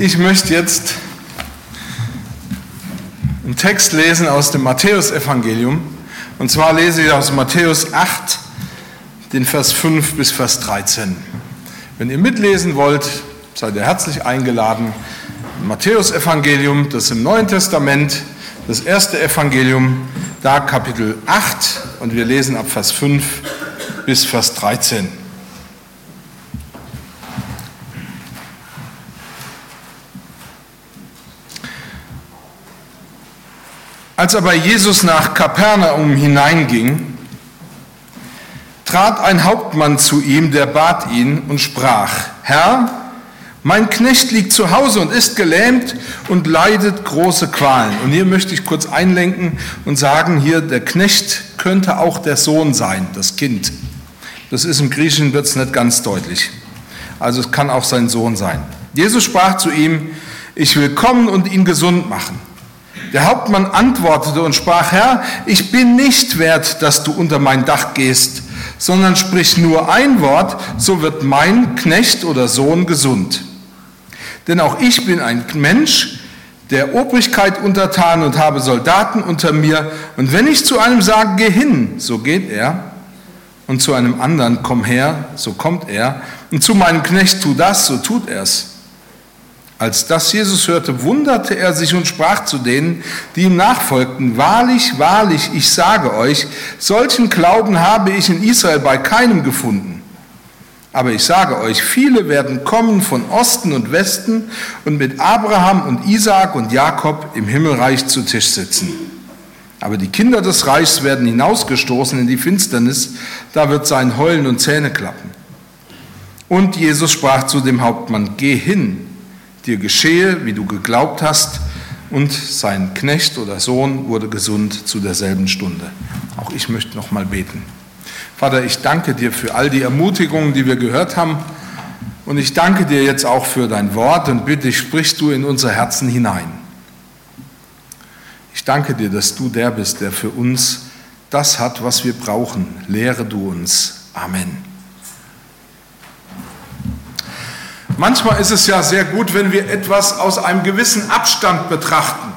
Ich möchte jetzt einen Text lesen aus dem Matthäusevangelium. Und zwar lese ich aus Matthäus 8, den Vers 5 bis Vers 13. Wenn ihr mitlesen wollt, seid ihr herzlich eingeladen. Matthäusevangelium, das im Neuen Testament, das erste Evangelium, da Kapitel 8 und wir lesen ab Vers 5 bis Vers 13. Als aber Jesus nach Kapernaum hineinging, trat ein Hauptmann zu ihm, der bat ihn und sprach, Herr, mein Knecht liegt zu Hause und ist gelähmt und leidet große Qualen. Und hier möchte ich kurz einlenken und sagen, hier der Knecht könnte auch der Sohn sein, das Kind. Das ist im Griechischen wird es nicht ganz deutlich. Also es kann auch sein Sohn sein. Jesus sprach zu ihm, ich will kommen und ihn gesund machen. Der Hauptmann antwortete und sprach, Herr, ich bin nicht wert, dass du unter mein Dach gehst, sondern sprich nur ein Wort, so wird mein Knecht oder Sohn gesund. Denn auch ich bin ein Mensch, der Obrigkeit untertan und habe Soldaten unter mir. Und wenn ich zu einem sage, geh hin, so geht er. Und zu einem anderen, komm her, so kommt er. Und zu meinem Knecht, tu das, so tut er's. Als das Jesus hörte, wunderte er sich und sprach zu denen, die ihm nachfolgten, Wahrlich, wahrlich, ich sage euch, solchen Glauben habe ich in Israel bei keinem gefunden. Aber ich sage euch, viele werden kommen von Osten und Westen und mit Abraham und Isaak und Jakob im Himmelreich zu Tisch sitzen. Aber die Kinder des Reichs werden hinausgestoßen in die Finsternis, da wird sein Heulen und Zähne klappen. Und Jesus sprach zu dem Hauptmann, geh hin, dir geschehe, wie du geglaubt hast. Und sein Knecht oder Sohn wurde gesund zu derselben Stunde. Auch ich möchte noch mal beten. Vater, ich danke dir für all die Ermutigungen, die wir gehört haben. Und ich danke dir jetzt auch für dein Wort und bitte, sprichst du in unser Herzen hinein. Ich danke dir, dass du der bist, der für uns das hat, was wir brauchen. Lehre du uns. Amen. Manchmal ist es ja sehr gut, wenn wir etwas aus einem gewissen Abstand betrachten.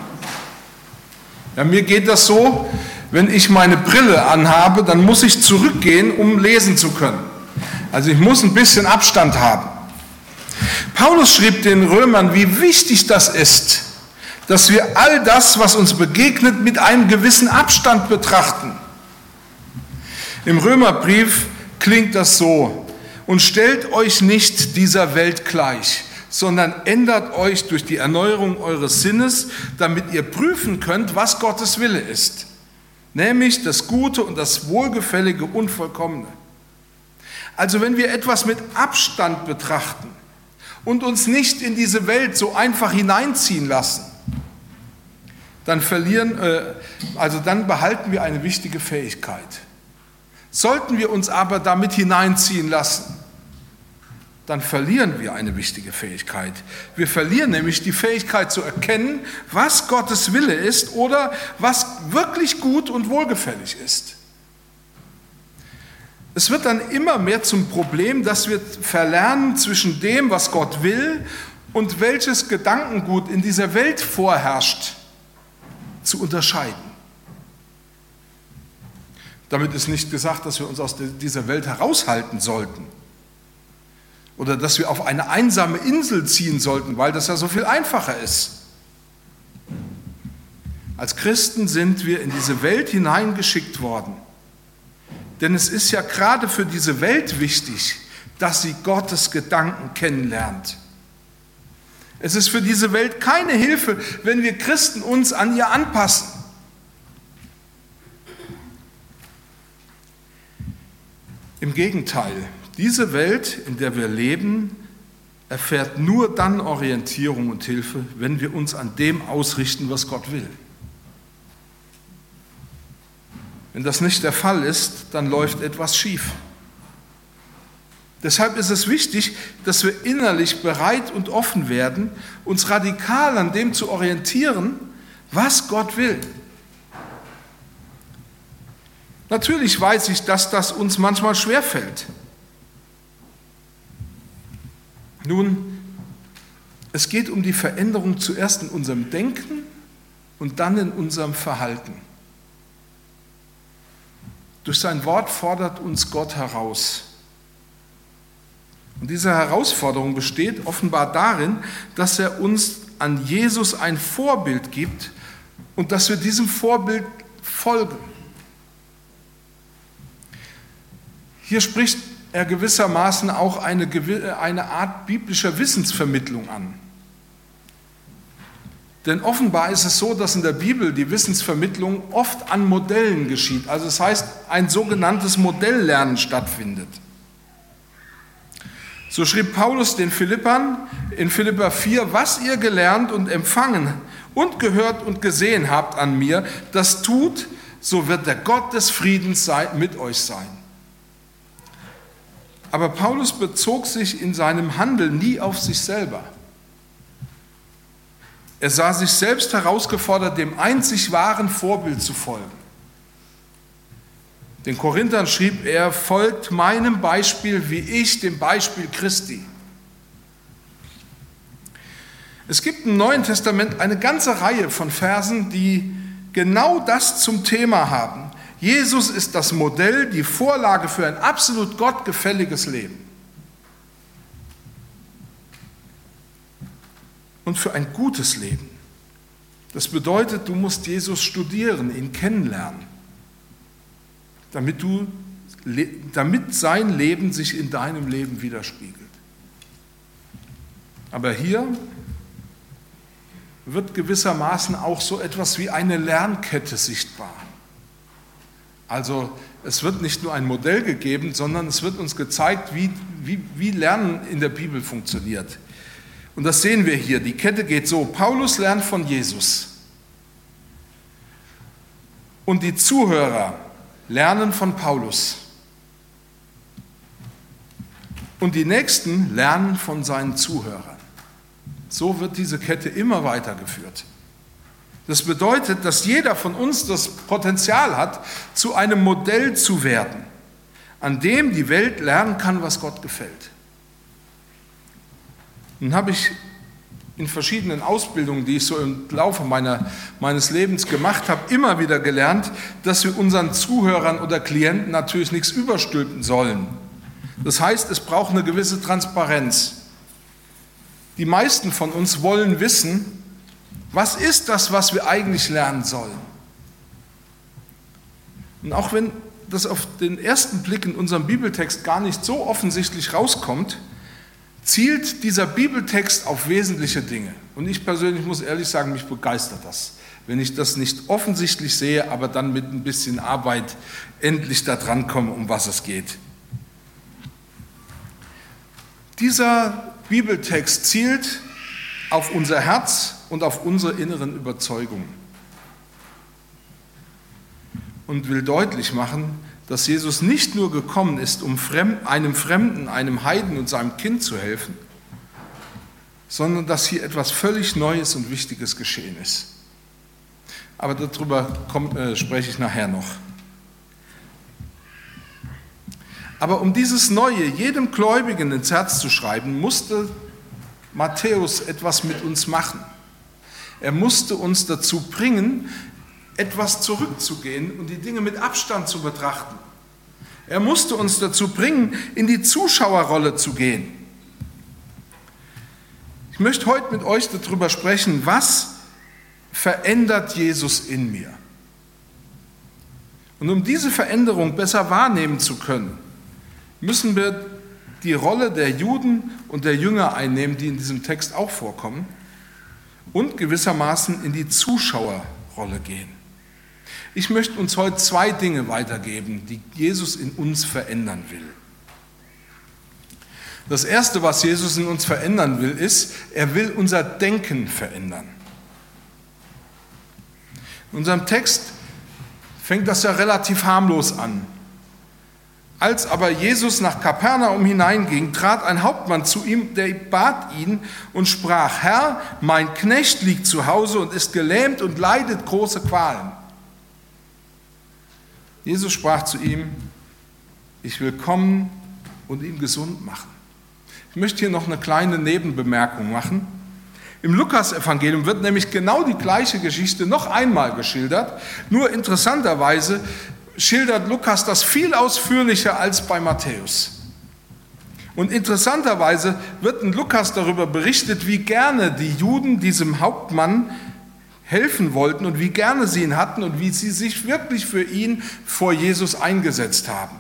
Ja, mir geht das so, wenn ich meine Brille anhabe, dann muss ich zurückgehen, um lesen zu können. Also ich muss ein bisschen Abstand haben. Paulus schrieb den Römern, wie wichtig das ist, dass wir all das, was uns begegnet, mit einem gewissen Abstand betrachten. Im Römerbrief klingt das so, und stellt euch nicht dieser Welt gleich, sondern ändert euch durch die Erneuerung eures Sinnes, damit ihr prüfen könnt, was Gottes Wille ist, nämlich das Gute und das Wohlgefällige und Vollkommene. Also wenn wir etwas mit Abstand betrachten und uns nicht in diese Welt so einfach hineinziehen lassen, dann verlieren, äh, also dann behalten wir eine wichtige Fähigkeit. Sollten wir uns aber damit hineinziehen lassen, dann verlieren wir eine wichtige Fähigkeit. Wir verlieren nämlich die Fähigkeit zu erkennen, was Gottes Wille ist oder was wirklich gut und wohlgefällig ist. Es wird dann immer mehr zum Problem, dass wir verlernen zwischen dem, was Gott will und welches Gedankengut in dieser Welt vorherrscht, zu unterscheiden. Damit ist nicht gesagt, dass wir uns aus dieser Welt heraushalten sollten oder dass wir auf eine einsame Insel ziehen sollten, weil das ja so viel einfacher ist. Als Christen sind wir in diese Welt hineingeschickt worden. Denn es ist ja gerade für diese Welt wichtig, dass sie Gottes Gedanken kennenlernt. Es ist für diese Welt keine Hilfe, wenn wir Christen uns an ihr anpassen. Im Gegenteil, diese Welt, in der wir leben, erfährt nur dann Orientierung und Hilfe, wenn wir uns an dem ausrichten, was Gott will. Wenn das nicht der Fall ist, dann läuft etwas schief. Deshalb ist es wichtig, dass wir innerlich bereit und offen werden, uns radikal an dem zu orientieren, was Gott will. Natürlich weiß ich, dass das uns manchmal schwerfällt. Nun, Es geht um die Veränderung zuerst in unserem Denken und dann in unserem Verhalten. Durch sein Wort fordert uns Gott heraus. Und diese Herausforderung besteht offenbar darin, dass er uns an Jesus ein Vorbild gibt und dass wir diesem Vorbild folgen. Hier spricht er gewissermaßen auch eine, eine Art biblischer Wissensvermittlung an. Denn offenbar ist es so, dass in der Bibel die Wissensvermittlung oft an Modellen geschieht. Also das heißt, ein sogenanntes Modelllernen stattfindet. So schrieb Paulus den Philippern in Philippa 4, was ihr gelernt und empfangen und gehört und gesehen habt an mir, das tut, so wird der Gott des Friedens mit euch sein. Aber Paulus bezog sich in seinem Handeln nie auf sich selber. Er sah sich selbst herausgefordert, dem einzig wahren Vorbild zu folgen. Den Korinthern schrieb er, folgt meinem Beispiel wie ich dem Beispiel Christi. Es gibt im Neuen Testament eine ganze Reihe von Versen, die genau das zum Thema haben. Jesus ist das Modell, die Vorlage für ein absolut gottgefälliges Leben. Und für ein gutes Leben. Das bedeutet, du musst Jesus studieren, ihn kennenlernen damit, du, damit sein Leben sich in deinem Leben widerspiegelt. Aber hier wird gewissermaßen auch so etwas wie eine Lernkette sichtbar. Also es wird nicht nur ein Modell gegeben, sondern es wird uns gezeigt, wie, wie, wie Lernen in der Bibel funktioniert. Und das sehen wir hier. Die Kette geht so. Paulus lernt von Jesus. Und die Zuhörer lernen von Paulus. Und die Nächsten lernen von seinen Zuhörern. So wird diese Kette immer weitergeführt. Das bedeutet, dass jeder von uns das Potenzial hat, zu einem Modell zu werden, an dem die Welt lernen kann, was Gott gefällt. Nun habe ich in verschiedenen Ausbildungen, die ich so im Laufe meiner, meines Lebens gemacht habe, immer wieder gelernt, dass wir unseren Zuhörern oder Klienten natürlich nichts überstülpen sollen. Das heißt, es braucht eine gewisse Transparenz. Die meisten von uns wollen wissen, was ist das, was wir eigentlich lernen sollen. Und auch wenn das auf den ersten Blick in unserem Bibeltext gar nicht so offensichtlich rauskommt, zielt dieser Bibeltext auf wesentliche Dinge. Und ich persönlich muss ehrlich sagen, mich begeistert das, wenn ich das nicht offensichtlich sehe, aber dann mit ein bisschen Arbeit endlich da dran komme, um was es geht. Dieser Bibeltext zielt auf unser Herz und auf unsere inneren Überzeugungen und will deutlich machen, dass Jesus nicht nur gekommen ist, um einem Fremden, einem Heiden und seinem Kind zu helfen, sondern dass hier etwas völlig Neues und Wichtiges geschehen ist. Aber darüber kommt, äh, spreche ich nachher noch. Aber um dieses Neue jedem Gläubigen ins Herz zu schreiben, musste Matthäus etwas mit uns machen. Er musste uns dazu bringen, etwas zurückzugehen und die Dinge mit Abstand zu betrachten. Er musste uns dazu bringen, in die Zuschauerrolle zu gehen. Ich möchte heute mit euch darüber sprechen, was verändert Jesus in mir. Und um diese Veränderung besser wahrnehmen zu können, müssen wir die Rolle der Juden und der Jünger einnehmen, die in diesem Text auch vorkommen, und gewissermaßen in die Zuschauerrolle gehen. Ich möchte uns heute zwei Dinge weitergeben, die Jesus in uns verändern will. Das Erste, was Jesus in uns verändern will, ist, er will unser Denken verändern. In unserem Text fängt das ja relativ harmlos an. Als aber Jesus nach Kapernaum hineinging, trat ein Hauptmann zu ihm, der bat ihn und sprach, Herr, mein Knecht liegt zu Hause und ist gelähmt und leidet große Qualen. Jesus sprach zu ihm, ich will kommen und ihn gesund machen. Ich möchte hier noch eine kleine Nebenbemerkung machen. Im Lukas-Evangelium wird nämlich genau die gleiche Geschichte noch einmal geschildert. Nur interessanterweise schildert Lukas das viel ausführlicher als bei Matthäus. Und interessanterweise wird in Lukas darüber berichtet, wie gerne die Juden diesem Hauptmann helfen wollten und wie gerne sie ihn hatten und wie sie sich wirklich für ihn vor Jesus eingesetzt haben.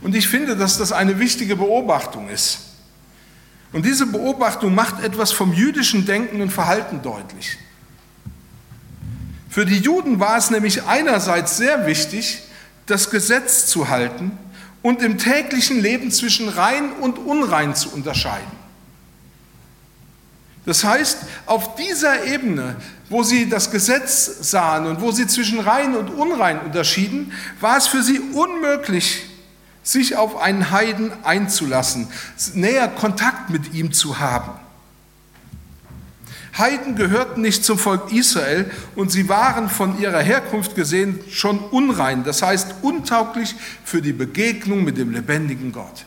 Und ich finde, dass das eine wichtige Beobachtung ist. Und diese Beobachtung macht etwas vom jüdischen Denken und Verhalten deutlich. Für die Juden war es nämlich einerseits sehr wichtig, das Gesetz zu halten und im täglichen Leben zwischen rein und unrein zu unterscheiden. Das heißt, auf dieser Ebene, wo sie das Gesetz sahen und wo sie zwischen rein und unrein unterschieden, war es für sie unmöglich, sich auf einen Heiden einzulassen, näher Kontakt mit ihm zu haben. Heiden gehörten nicht zum Volk Israel und sie waren von ihrer Herkunft gesehen schon unrein, das heißt untauglich für die Begegnung mit dem lebendigen Gott.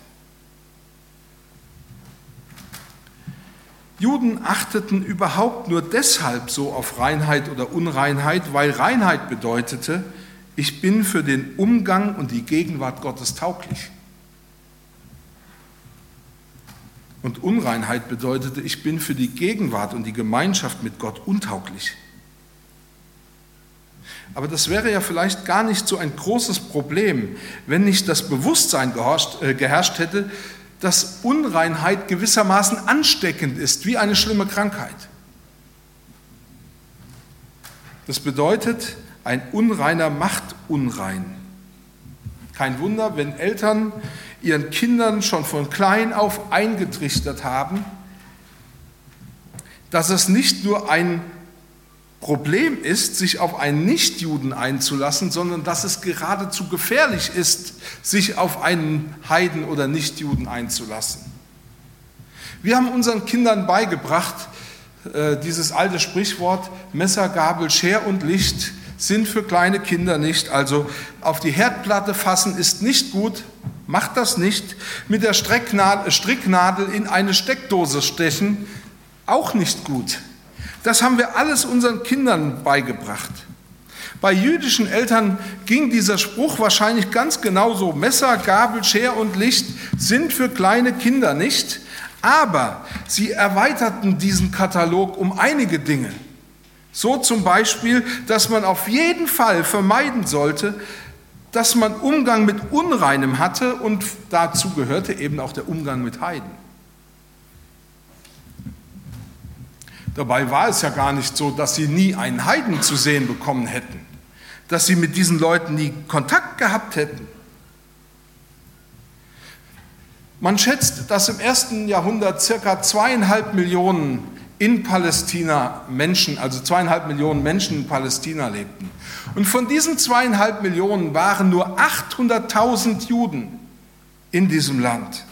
Juden achteten überhaupt nur deshalb so auf Reinheit oder Unreinheit, weil Reinheit bedeutete, ich bin für den Umgang und die Gegenwart Gottes tauglich. Und Unreinheit bedeutete, ich bin für die Gegenwart und die Gemeinschaft mit Gott untauglich. Aber das wäre ja vielleicht gar nicht so ein großes Problem, wenn nicht das Bewusstsein geherrscht, äh, geherrscht hätte, dass Unreinheit gewissermaßen ansteckend ist, wie eine schlimme Krankheit. Das bedeutet, ein Unreiner macht unrein. Kein Wunder, wenn Eltern ihren Kindern schon von klein auf eingetrichtert haben, dass es nicht nur ein Problem ist, sich auf einen Nichtjuden einzulassen, sondern dass es geradezu gefährlich ist, sich auf einen Heiden oder Nichtjuden einzulassen. Wir haben unseren Kindern beigebracht, äh, dieses alte Sprichwort Messer, Gabel, Scher und Licht sind für kleine Kinder nicht. Also auf die Herdplatte fassen ist nicht gut, macht das nicht. Mit der Stricknadel in eine Steckdose stechen, auch nicht gut. Das haben wir alles unseren Kindern beigebracht. Bei jüdischen Eltern ging dieser Spruch wahrscheinlich ganz genauso. Messer, Gabel, Scher und Licht sind für kleine Kinder nicht, aber sie erweiterten diesen Katalog um einige Dinge. So zum Beispiel, dass man auf jeden Fall vermeiden sollte, dass man Umgang mit Unreinem hatte und dazu gehörte eben auch der Umgang mit Heiden. Dabei war es ja gar nicht so, dass sie nie einen Heiden zu sehen bekommen hätten, dass sie mit diesen Leuten nie Kontakt gehabt hätten. Man schätzt, dass im ersten Jahrhundert circa zweieinhalb Millionen in Palästina Menschen, also zweieinhalb Millionen Menschen in Palästina lebten. Und von diesen zweieinhalb Millionen waren nur 800.000 Juden in diesem Land.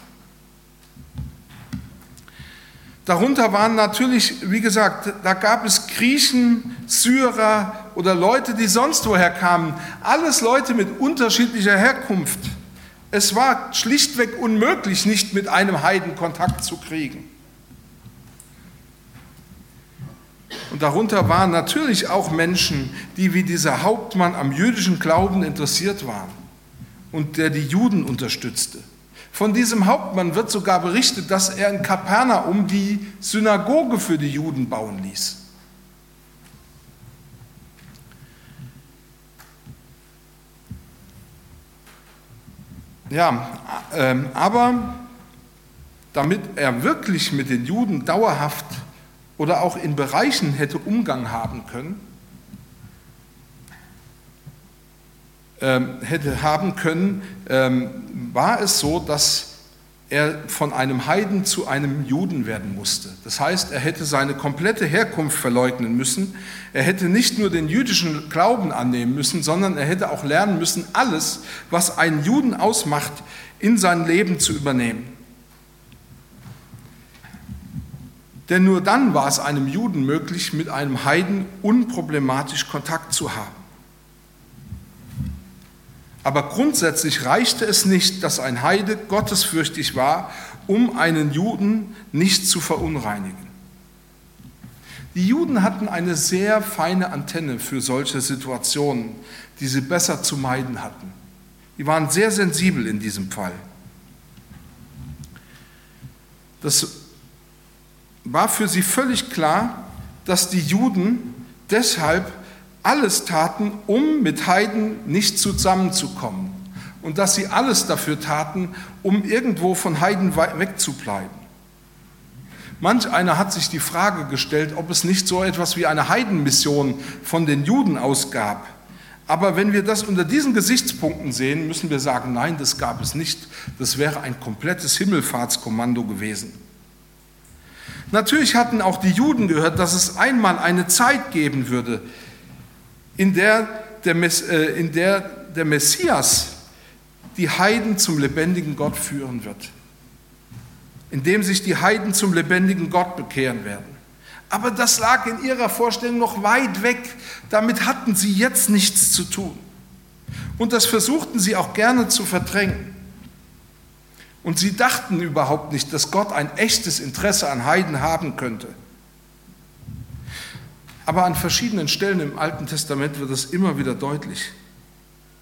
Darunter waren natürlich, wie gesagt, da gab es Griechen, Syrer oder Leute, die sonst woher kamen. Alles Leute mit unterschiedlicher Herkunft. Es war schlichtweg unmöglich, nicht mit einem Heiden Kontakt zu kriegen. Und darunter waren natürlich auch Menschen, die wie dieser Hauptmann am jüdischen Glauben interessiert waren und der die Juden unterstützte. Von diesem Hauptmann wird sogar berichtet, dass er in Kapernaum die Synagoge für die Juden bauen ließ. Ja, äh, aber damit er wirklich mit den Juden dauerhaft oder auch in Bereichen hätte Umgang haben können, ähm, hätte haben können, ähm, war es so, dass er von einem Heiden zu einem Juden werden musste. Das heißt, er hätte seine komplette Herkunft verleugnen müssen. Er hätte nicht nur den jüdischen Glauben annehmen müssen, sondern er hätte auch lernen müssen, alles, was einen Juden ausmacht, in sein Leben zu übernehmen. Denn nur dann war es einem Juden möglich, mit einem Heiden unproblematisch Kontakt zu haben. Aber grundsätzlich reichte es nicht, dass ein Heide gottesfürchtig war, um einen Juden nicht zu verunreinigen. Die Juden hatten eine sehr feine Antenne für solche Situationen, die sie besser zu meiden hatten. Die waren sehr sensibel in diesem Fall. Das war für sie völlig klar, dass die Juden deshalb alles taten, um mit Heiden nicht zusammenzukommen und dass sie alles dafür taten, um irgendwo von Heiden wegzubleiben. Manch einer hat sich die Frage gestellt, ob es nicht so etwas wie eine Heidenmission von den Juden ausgab. Aber wenn wir das unter diesen Gesichtspunkten sehen, müssen wir sagen, nein, das gab es nicht. Das wäre ein komplettes Himmelfahrtskommando gewesen. Natürlich hatten auch die Juden gehört, dass es einmal eine Zeit geben würde, in der der, äh, in der, der Messias die Heiden zum lebendigen Gott führen wird, in dem sich die Heiden zum lebendigen Gott bekehren werden. Aber das lag in ihrer Vorstellung noch weit weg. Damit hatten sie jetzt nichts zu tun. Und das versuchten sie auch gerne zu verdrängen. Und sie dachten überhaupt nicht, dass Gott ein echtes Interesse an Heiden haben könnte. Aber an verschiedenen Stellen im Alten Testament wird es immer wieder deutlich.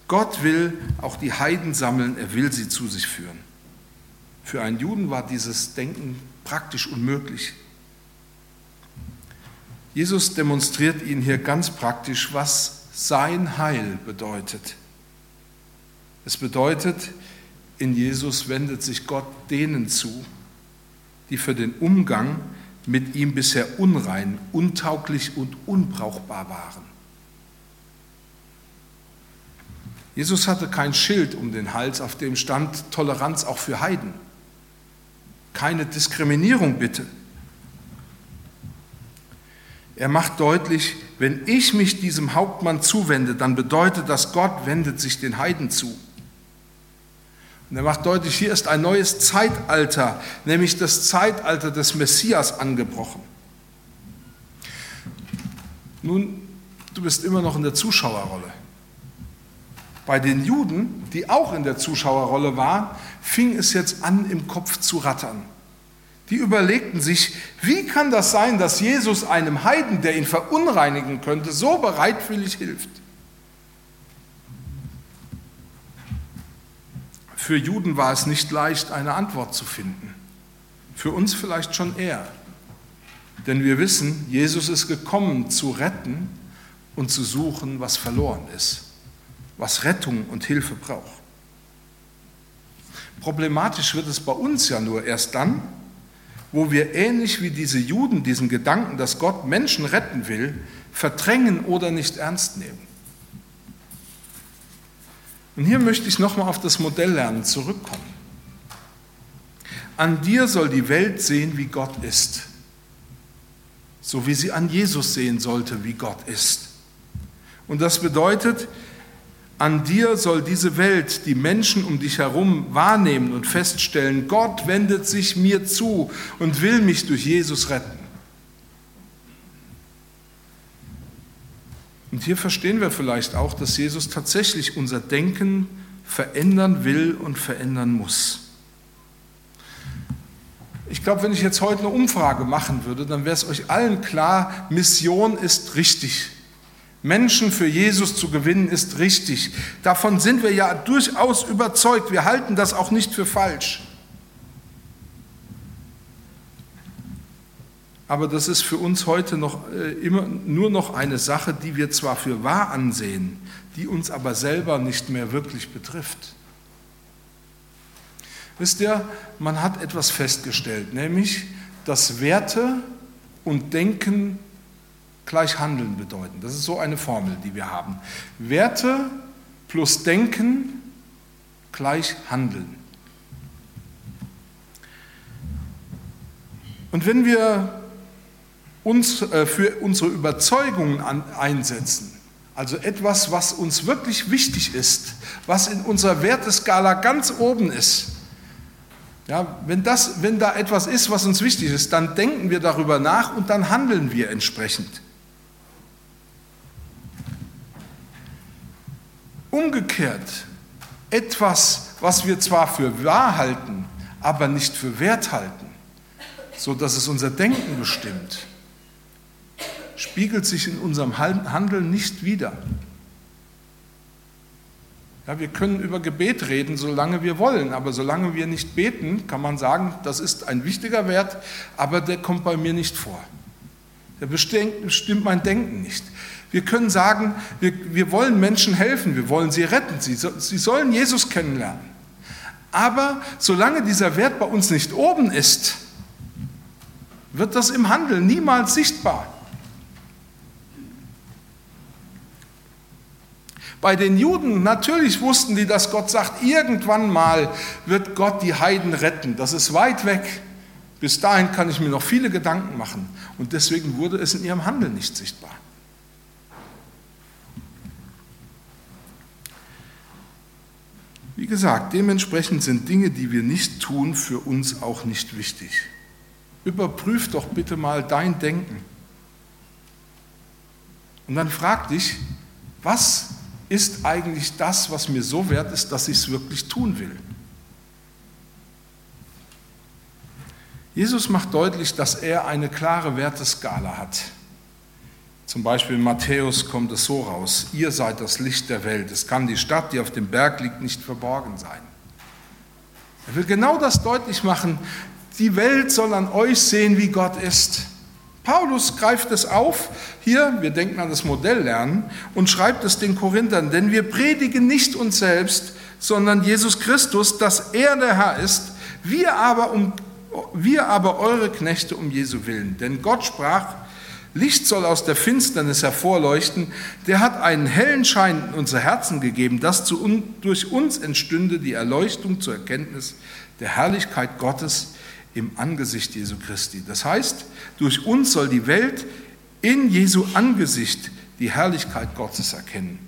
Gott will auch die Heiden sammeln, er will sie zu sich führen. Für einen Juden war dieses Denken praktisch unmöglich. Jesus demonstriert ihnen hier ganz praktisch, was sein Heil bedeutet. Es bedeutet, in Jesus wendet sich Gott denen zu, die für den Umgang mit ihm bisher unrein, untauglich und unbrauchbar waren. Jesus hatte kein Schild um den Hals, auf dem stand Toleranz auch für Heiden. Keine Diskriminierung bitte. Er macht deutlich, wenn ich mich diesem Hauptmann zuwende, dann bedeutet das, Gott wendet sich den Heiden zu. Und er macht deutlich, hier ist ein neues Zeitalter, nämlich das Zeitalter des Messias angebrochen. Nun, du bist immer noch in der Zuschauerrolle. Bei den Juden, die auch in der Zuschauerrolle waren, fing es jetzt an, im Kopf zu rattern. Die überlegten sich, wie kann das sein, dass Jesus einem Heiden, der ihn verunreinigen könnte, so bereitwillig hilft? Für Juden war es nicht leicht, eine Antwort zu finden. Für uns vielleicht schon eher. Denn wir wissen, Jesus ist gekommen zu retten und zu suchen, was verloren ist, was Rettung und Hilfe braucht. Problematisch wird es bei uns ja nur erst dann, wo wir ähnlich wie diese Juden diesen Gedanken, dass Gott Menschen retten will, verdrängen oder nicht ernst nehmen. Und hier möchte ich nochmal auf das Modelllernen zurückkommen. An dir soll die Welt sehen, wie Gott ist, so wie sie an Jesus sehen sollte, wie Gott ist. Und das bedeutet, an dir soll diese Welt, die Menschen um dich herum wahrnehmen und feststellen, Gott wendet sich mir zu und will mich durch Jesus retten. Und hier verstehen wir vielleicht auch, dass Jesus tatsächlich unser Denken verändern will und verändern muss. Ich glaube, wenn ich jetzt heute eine Umfrage machen würde, dann wäre es euch allen klar, Mission ist richtig. Menschen für Jesus zu gewinnen ist richtig. Davon sind wir ja durchaus überzeugt. Wir halten das auch nicht für falsch. Aber das ist für uns heute noch äh, immer nur noch eine Sache, die wir zwar für wahr ansehen, die uns aber selber nicht mehr wirklich betrifft. Wisst ihr, man hat etwas festgestellt, nämlich, dass Werte und Denken gleich Handeln bedeuten. Das ist so eine Formel, die wir haben. Werte plus Denken gleich Handeln. Und wenn wir uns äh, für unsere Überzeugungen einsetzen. Also etwas, was uns wirklich wichtig ist, was in unserer Werteskala ganz oben ist. Ja, wenn, das, wenn da etwas ist, was uns wichtig ist, dann denken wir darüber nach und dann handeln wir entsprechend. Umgekehrt etwas, was wir zwar für wahr halten, aber nicht für wert halten, so dass es unser Denken bestimmt, spiegelt sich in unserem Handeln nicht wider. Ja, wir können über Gebet reden, solange wir wollen, aber solange wir nicht beten, kann man sagen, das ist ein wichtiger Wert, aber der kommt bei mir nicht vor. Der bestimmt mein Denken nicht. Wir können sagen, wir, wir wollen Menschen helfen, wir wollen sie retten, sie, sie sollen Jesus kennenlernen. Aber solange dieser Wert bei uns nicht oben ist, wird das im Handeln niemals sichtbar. Bei den Juden, natürlich wussten die, dass Gott sagt, irgendwann mal wird Gott die Heiden retten. Das ist weit weg. Bis dahin kann ich mir noch viele Gedanken machen. Und deswegen wurde es in ihrem Handeln nicht sichtbar. Wie gesagt, dementsprechend sind Dinge, die wir nicht tun, für uns auch nicht wichtig. Überprüf doch bitte mal dein Denken. Und dann frag dich, was ist eigentlich das, was mir so wert ist, dass ich es wirklich tun will. Jesus macht deutlich, dass er eine klare Werteskala hat. Zum Beispiel in Matthäus kommt es so raus, ihr seid das Licht der Welt. Es kann die Stadt, die auf dem Berg liegt, nicht verborgen sein. Er will genau das deutlich machen, die Welt soll an euch sehen, wie Gott ist. Paulus greift es auf, hier, wir denken an das Modelllernen, und schreibt es den Korinthern, denn wir predigen nicht uns selbst, sondern Jesus Christus, dass er der Herr ist, wir aber, um, wir aber eure Knechte um Jesu willen. Denn Gott sprach, Licht soll aus der Finsternis hervorleuchten, der hat einen hellen Schein in unser Herzen gegeben, dass zu, durch uns entstünde die Erleuchtung zur Erkenntnis der Herrlichkeit Gottes im Angesicht Jesu Christi. Das heißt, durch uns soll die Welt in Jesu Angesicht die Herrlichkeit Gottes erkennen.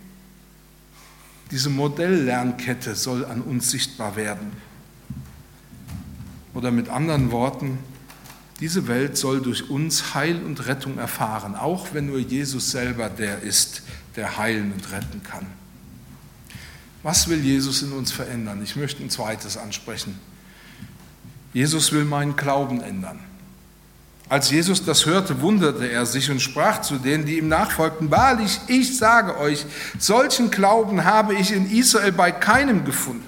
Diese Modelllernkette soll an uns sichtbar werden. Oder mit anderen Worten, diese Welt soll durch uns Heil und Rettung erfahren, auch wenn nur Jesus selber der ist, der heilen und retten kann. Was will Jesus in uns verändern? Ich möchte ein zweites ansprechen. Jesus will meinen Glauben ändern. Als Jesus das hörte, wunderte er sich und sprach zu denen, die ihm nachfolgten, wahrlich, ich sage euch, solchen Glauben habe ich in Israel bei keinem gefunden.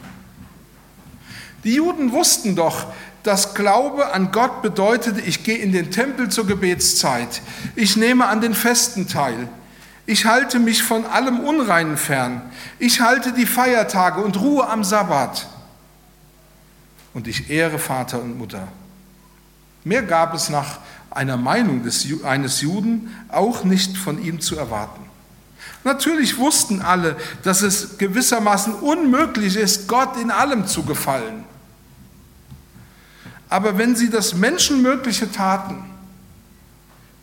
Die Juden wussten doch, dass Glaube an Gott bedeutete, ich gehe in den Tempel zur Gebetszeit, ich nehme an den Festen teil, ich halte mich von allem Unreinen fern, ich halte die Feiertage und ruhe am Sabbat und ich ehre Vater und Mutter. Mehr gab es nach einer Meinung des, eines Juden auch nicht von ihm zu erwarten. Natürlich wussten alle, dass es gewissermaßen unmöglich ist, Gott in allem zu gefallen. Aber wenn sie das Menschenmögliche taten,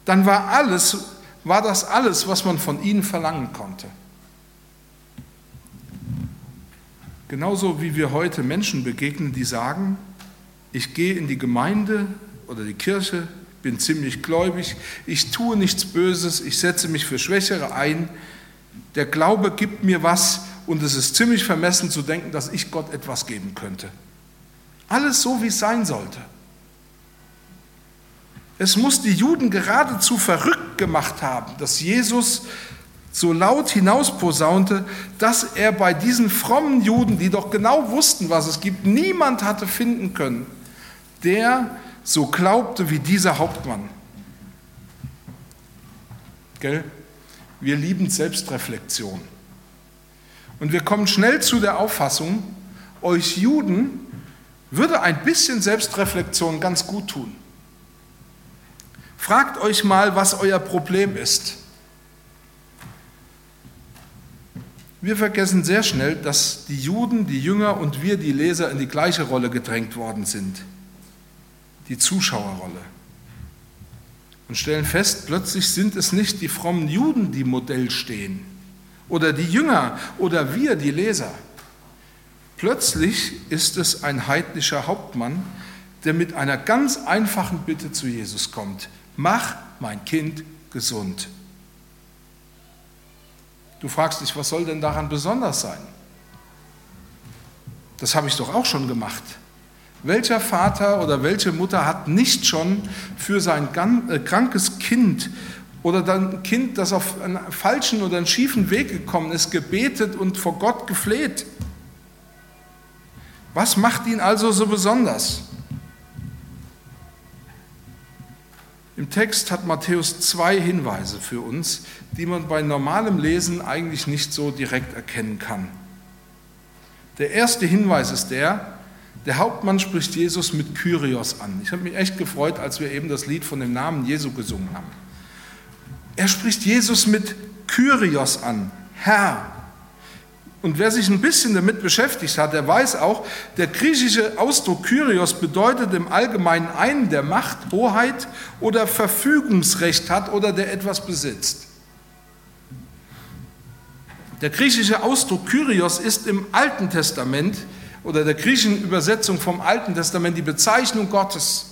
dann war alles, war das alles, was man von ihnen verlangen konnte. Genauso wie wir heute Menschen begegnen, die sagen, ich gehe in die Gemeinde oder die Kirche, bin ziemlich gläubig, ich tue nichts Böses, ich setze mich für Schwächere ein. Der Glaube gibt mir was und es ist ziemlich vermessen zu denken, dass ich Gott etwas geben könnte. Alles so, wie es sein sollte. Es muss die Juden geradezu verrückt gemacht haben, dass Jesus so laut hinausposaunte, dass er bei diesen frommen Juden, die doch genau wussten, was es gibt, niemand hatte finden können, der so glaubte wie dieser Hauptmann. Gell? Wir lieben Selbstreflexion. Und wir kommen schnell zu der Auffassung, euch Juden würde ein bisschen Selbstreflexion ganz gut tun. Fragt euch mal, was euer Problem ist. Wir vergessen sehr schnell, dass die Juden, die Jünger und wir, die Leser, in die gleiche Rolle gedrängt worden sind, die Zuschauerrolle. Und stellen fest, plötzlich sind es nicht die frommen Juden, die Modell stehen, oder die Jünger, oder wir, die Leser. Plötzlich ist es ein heidnischer Hauptmann, der mit einer ganz einfachen Bitte zu Jesus kommt. Mach mein Kind gesund. Du fragst dich, was soll denn daran besonders sein? Das habe ich doch auch schon gemacht. Welcher Vater oder welche Mutter hat nicht schon für sein äh, krankes Kind oder ein Kind, das auf einen falschen oder einen schiefen Weg gekommen ist, gebetet und vor Gott gefleht? Was macht ihn also so besonders? Im Text hat Matthäus zwei Hinweise für uns, die man bei normalem Lesen eigentlich nicht so direkt erkennen kann. Der erste Hinweis ist der, der Hauptmann spricht Jesus mit Kyrios an. Ich habe mich echt gefreut, als wir eben das Lied von dem Namen Jesu gesungen haben. Er spricht Jesus mit Kyrios an, Herr. Und wer sich ein bisschen damit beschäftigt hat, der weiß auch, der griechische Ausdruck Kyrios bedeutet im Allgemeinen einen, der Macht, Hoheit oder Verfügungsrecht hat oder der etwas besitzt. Der griechische Ausdruck Kyrios ist im Alten Testament oder der griechischen Übersetzung vom Alten Testament die Bezeichnung Gottes.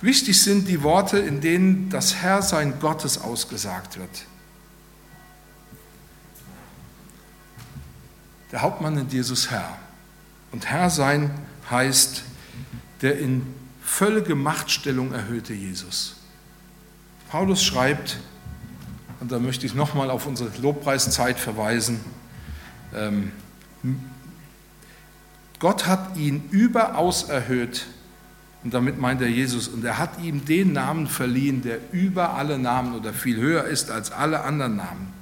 Wichtig sind die Worte, in denen das Herrsein Gottes ausgesagt wird. Der Hauptmann nennt Jesus Herr. Und Herr sein heißt der in völlige Machtstellung erhöhte Jesus. Paulus schreibt, und da möchte ich nochmal auf unsere Lobpreiszeit verweisen, ähm, Gott hat ihn überaus erhöht, und damit meint er Jesus, und er hat ihm den Namen verliehen, der über alle Namen oder viel höher ist als alle anderen Namen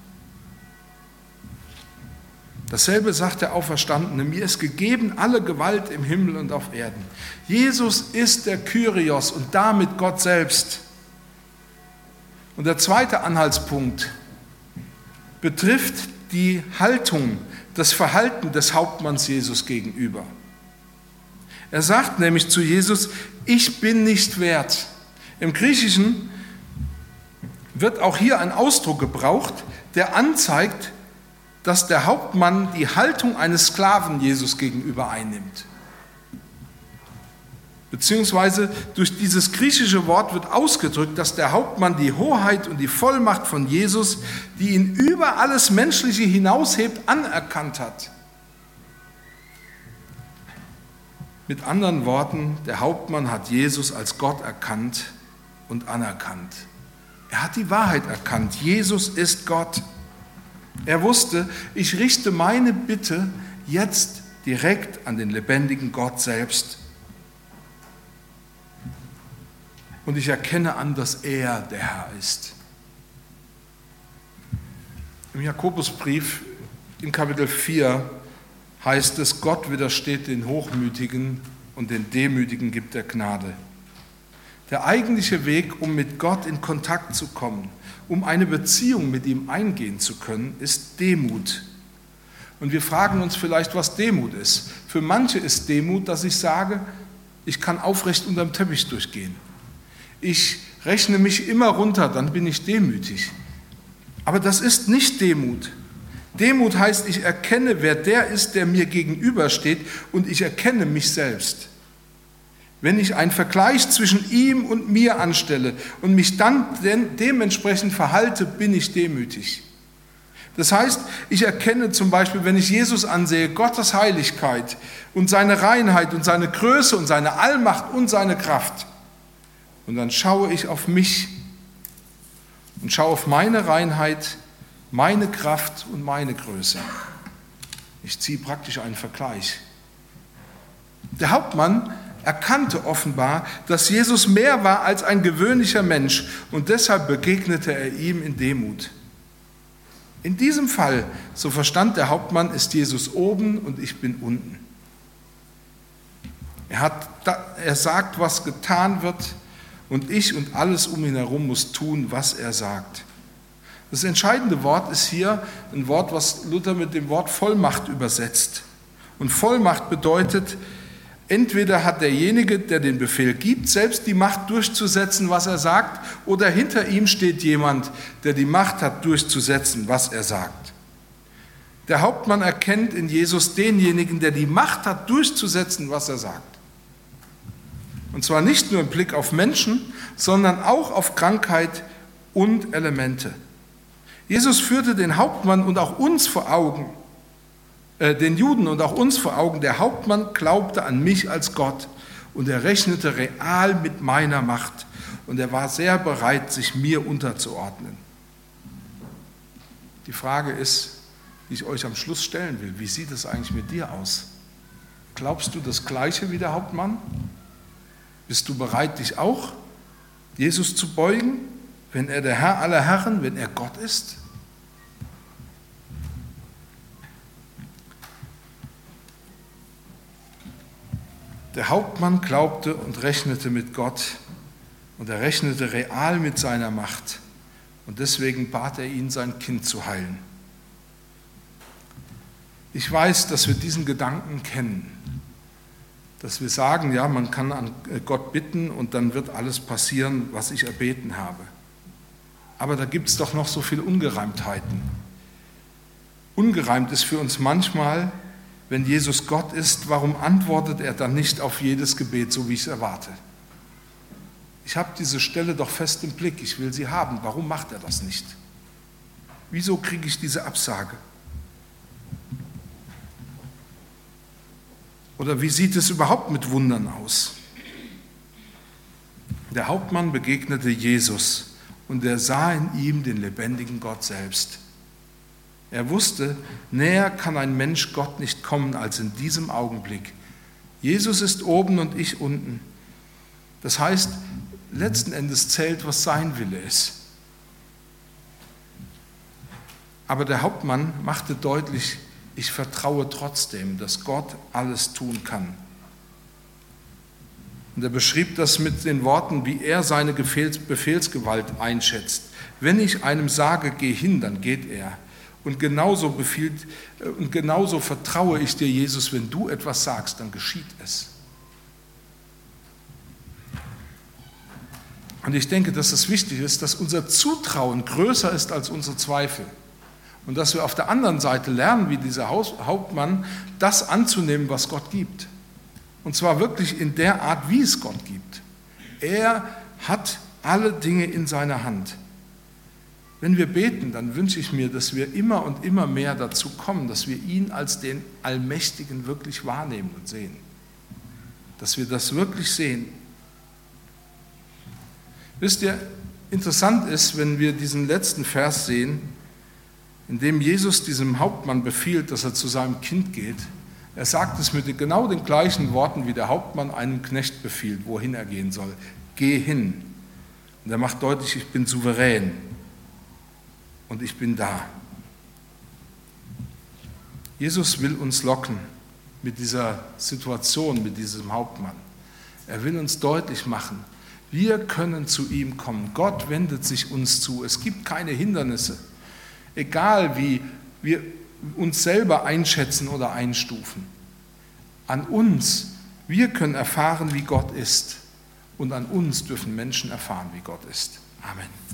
Dasselbe sagt der Auferstandene, mir ist gegeben alle Gewalt im Himmel und auf Erden. Jesus ist der Kyrios und damit Gott selbst. Und der zweite Anhaltspunkt betrifft die Haltung, das Verhalten des Hauptmanns Jesus gegenüber. Er sagt nämlich zu Jesus, ich bin nicht wert. Im Griechischen wird auch hier ein Ausdruck gebraucht, der anzeigt, dass der Hauptmann die Haltung eines Sklaven Jesus gegenüber einnimmt. Beziehungsweise durch dieses griechische Wort wird ausgedrückt, dass der Hauptmann die Hoheit und die Vollmacht von Jesus, die ihn über alles Menschliche hinaushebt, anerkannt hat. Mit anderen Worten, der Hauptmann hat Jesus als Gott erkannt und anerkannt. Er hat die Wahrheit erkannt. Jesus ist Gott. Er wusste, ich richte meine Bitte jetzt direkt an den lebendigen Gott selbst. Und ich erkenne an, dass er der Herr ist. Im Jakobusbrief in Kapitel 4 heißt es, Gott widersteht den Hochmütigen und den Demütigen gibt er Gnade. Der eigentliche Weg, um mit Gott in Kontakt zu kommen, um eine Beziehung mit ihm eingehen zu können, ist Demut. Und wir fragen uns vielleicht, was Demut ist. Für manche ist Demut, dass ich sage, ich kann aufrecht unterm Teppich durchgehen. Ich rechne mich immer runter, dann bin ich demütig. Aber das ist nicht Demut. Demut heißt, ich erkenne, wer der ist, der mir gegenübersteht und ich erkenne mich selbst. Wenn ich einen Vergleich zwischen ihm und mir anstelle und mich dann dementsprechend verhalte, bin ich demütig. Das heißt, ich erkenne zum Beispiel, wenn ich Jesus ansehe, Gottes Heiligkeit und seine Reinheit und seine Größe und seine Allmacht und seine Kraft. Und dann schaue ich auf mich und schaue auf meine Reinheit, meine Kraft und meine Größe. Ich ziehe praktisch einen Vergleich. Der Hauptmann erkannte offenbar, dass Jesus mehr war als ein gewöhnlicher Mensch und deshalb begegnete er ihm in Demut. In diesem Fall, so verstand der Hauptmann, ist Jesus oben und ich bin unten. Er, hat, er sagt, was getan wird und ich und alles um ihn herum muss tun, was er sagt. Das entscheidende Wort ist hier ein Wort, was Luther mit dem Wort Vollmacht übersetzt. Und Vollmacht bedeutet, Entweder hat derjenige, der den Befehl gibt, selbst die Macht durchzusetzen, was er sagt, oder hinter ihm steht jemand, der die Macht hat durchzusetzen, was er sagt. Der Hauptmann erkennt in Jesus denjenigen, der die Macht hat durchzusetzen, was er sagt. Und zwar nicht nur im Blick auf Menschen, sondern auch auf Krankheit und Elemente. Jesus führte den Hauptmann und auch uns vor Augen, den Juden und auch uns vor Augen, der Hauptmann glaubte an mich als Gott und er rechnete real mit meiner Macht und er war sehr bereit, sich mir unterzuordnen. Die Frage ist, die ich euch am Schluss stellen will, wie sieht es eigentlich mit dir aus? Glaubst du das Gleiche wie der Hauptmann? Bist du bereit, dich auch Jesus zu beugen, wenn er der Herr aller Herren, wenn er Gott ist? Der Hauptmann glaubte und rechnete mit Gott und er rechnete real mit seiner Macht. Und deswegen bat er ihn, sein Kind zu heilen. Ich weiß, dass wir diesen Gedanken kennen, dass wir sagen, ja, man kann an Gott bitten und dann wird alles passieren, was ich erbeten habe. Aber da gibt es doch noch so viele Ungereimtheiten. Ungereimt ist für uns manchmal, wenn Jesus Gott ist, warum antwortet er dann nicht auf jedes Gebet, so wie ich es erwarte? Ich habe diese Stelle doch fest im Blick, ich will sie haben. Warum macht er das nicht? Wieso kriege ich diese Absage? Oder wie sieht es überhaupt mit Wundern aus? Der Hauptmann begegnete Jesus und er sah in ihm den lebendigen Gott selbst. Er wusste, näher kann ein Mensch Gott nicht kommen als in diesem Augenblick. Jesus ist oben und ich unten. Das heißt, letzten Endes zählt, was sein Wille ist. Aber der Hauptmann machte deutlich, ich vertraue trotzdem, dass Gott alles tun kann. Und er beschrieb das mit den Worten, wie er seine Befehlsgewalt einschätzt. Wenn ich einem sage, geh hin, dann geht er. Und genauso befiehlt äh, und genauso vertraue ich dir, Jesus, wenn du etwas sagst, dann geschieht es. Und ich denke, dass es wichtig ist, dass unser Zutrauen größer ist als unsere Zweifel. Und dass wir auf der anderen Seite lernen, wie dieser Hauptmann, das anzunehmen, was Gott gibt. Und zwar wirklich in der Art, wie es Gott gibt. Er hat alle Dinge in seiner Hand. Wenn wir beten, dann wünsche ich mir, dass wir immer und immer mehr dazu kommen, dass wir ihn als den Allmächtigen wirklich wahrnehmen und sehen. Dass wir das wirklich sehen. Wisst ihr, interessant ist, wenn wir diesen letzten Vers sehen, in dem Jesus diesem Hauptmann befiehlt, dass er zu seinem Kind geht. Er sagt es mit genau den gleichen Worten, wie der Hauptmann einem Knecht befiehlt, wohin er gehen soll. Geh hin. Und er macht deutlich, ich bin souverän und ich bin da. Jesus will uns locken mit dieser Situation, mit diesem Hauptmann. Er will uns deutlich machen, wir können zu ihm kommen. Gott wendet sich uns zu. Es gibt keine Hindernisse. Egal wie wir uns selber einschätzen oder einstufen. An uns, wir können erfahren, wie Gott ist. Und an uns dürfen Menschen erfahren, wie Gott ist. Amen.